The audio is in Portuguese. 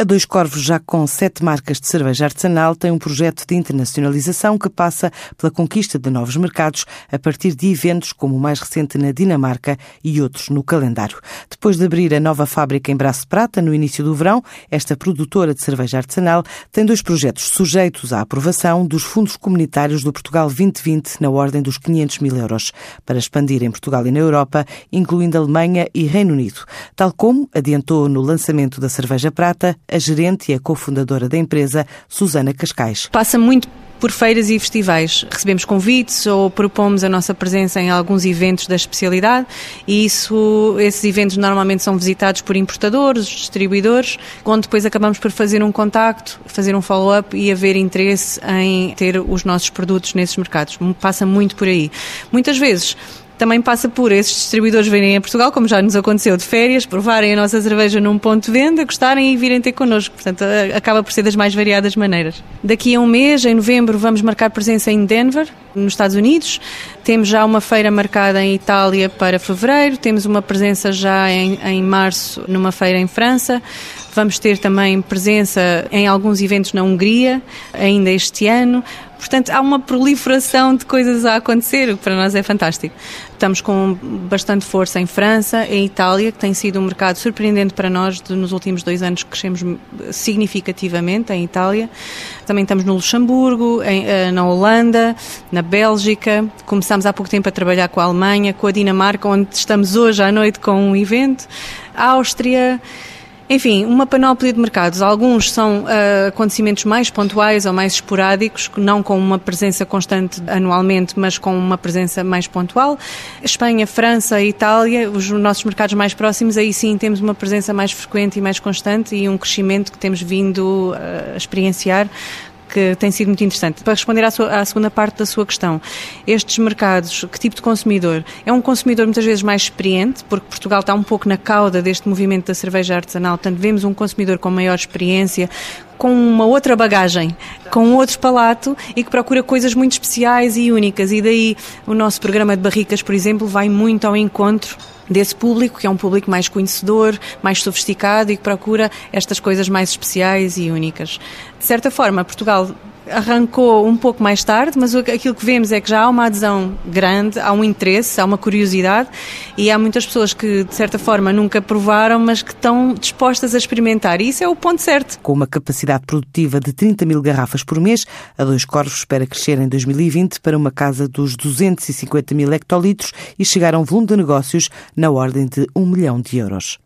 A Dois Corvos, já com sete marcas de cerveja artesanal, tem um projeto de internacionalização que passa pela conquista de novos mercados a partir de eventos como o mais recente na Dinamarca e outros no calendário. Depois de abrir a nova fábrica em Braço Prata no início do verão, esta produtora de cerveja artesanal tem dois projetos sujeitos à aprovação dos fundos comunitários do Portugal 2020 na ordem dos 500 mil euros, para expandir em Portugal e na Europa, incluindo Alemanha e Reino Unido. Tal como adiantou no lançamento da cerveja prata a gerente e a cofundadora da empresa, Susana Cascais. Passa muito por feiras e festivais. Recebemos convites ou propomos a nossa presença em alguns eventos da especialidade e isso, esses eventos normalmente são visitados por importadores, distribuidores, onde depois acabamos por fazer um contacto, fazer um follow-up e haver interesse em ter os nossos produtos nesses mercados. Passa muito por aí. Muitas vezes também passa por esses distribuidores virem a Portugal, como já nos aconteceu de férias, provarem a nossa cerveja num ponto de venda, gostarem e virem ter connosco. Portanto, acaba por ser das mais variadas maneiras. Daqui a um mês, em novembro, vamos marcar presença em Denver, nos Estados Unidos. Temos já uma feira marcada em Itália para fevereiro, temos uma presença já em, em março numa feira em França. Vamos ter também presença em alguns eventos na Hungria, ainda este ano. Portanto, há uma proliferação de coisas a acontecer, o que para nós é fantástico. Estamos com bastante força em França, em Itália, que tem sido um mercado surpreendente para nós. Nos últimos dois anos crescemos significativamente em Itália. Também estamos no Luxemburgo, em, eh, na Holanda, na Bélgica. Começámos há pouco tempo a trabalhar com a Alemanha, com a Dinamarca, onde estamos hoje à noite com um evento. Áustria. Enfim, uma panóplia de mercados. Alguns são uh, acontecimentos mais pontuais ou mais esporádicos, não com uma presença constante anualmente, mas com uma presença mais pontual. Espanha, França, Itália, os nossos mercados mais próximos, aí sim temos uma presença mais frequente e mais constante e um crescimento que temos vindo uh, a experienciar que tem sido muito interessante. Para responder à, sua, à, segunda parte da sua questão, estes mercados, que tipo de consumidor? É um consumidor muitas vezes mais experiente, porque Portugal está um pouco na cauda deste movimento da cerveja artesanal, portanto vemos um consumidor com maior experiência, com uma outra bagagem, com outro palato e que procura coisas muito especiais e únicas. E daí o nosso programa de barricas, por exemplo, vai muito ao encontro desse público, que é um público mais conhecedor, mais sofisticado e que procura estas coisas mais especiais e únicas. De certa forma, Portugal arrancou um pouco mais tarde, mas aquilo que vemos é que já há uma adesão grande, há um interesse, há uma curiosidade e há muitas pessoas que, de certa forma, nunca provaram, mas que estão dispostas a experimentar. E isso é o ponto certo. Com uma capacidade produtiva de 30 mil garrafas por mês, a Dois Corvos espera crescer em 2020 para uma casa dos 250 mil hectolitros e chegar a um volume de negócios na ordem de um milhão de euros.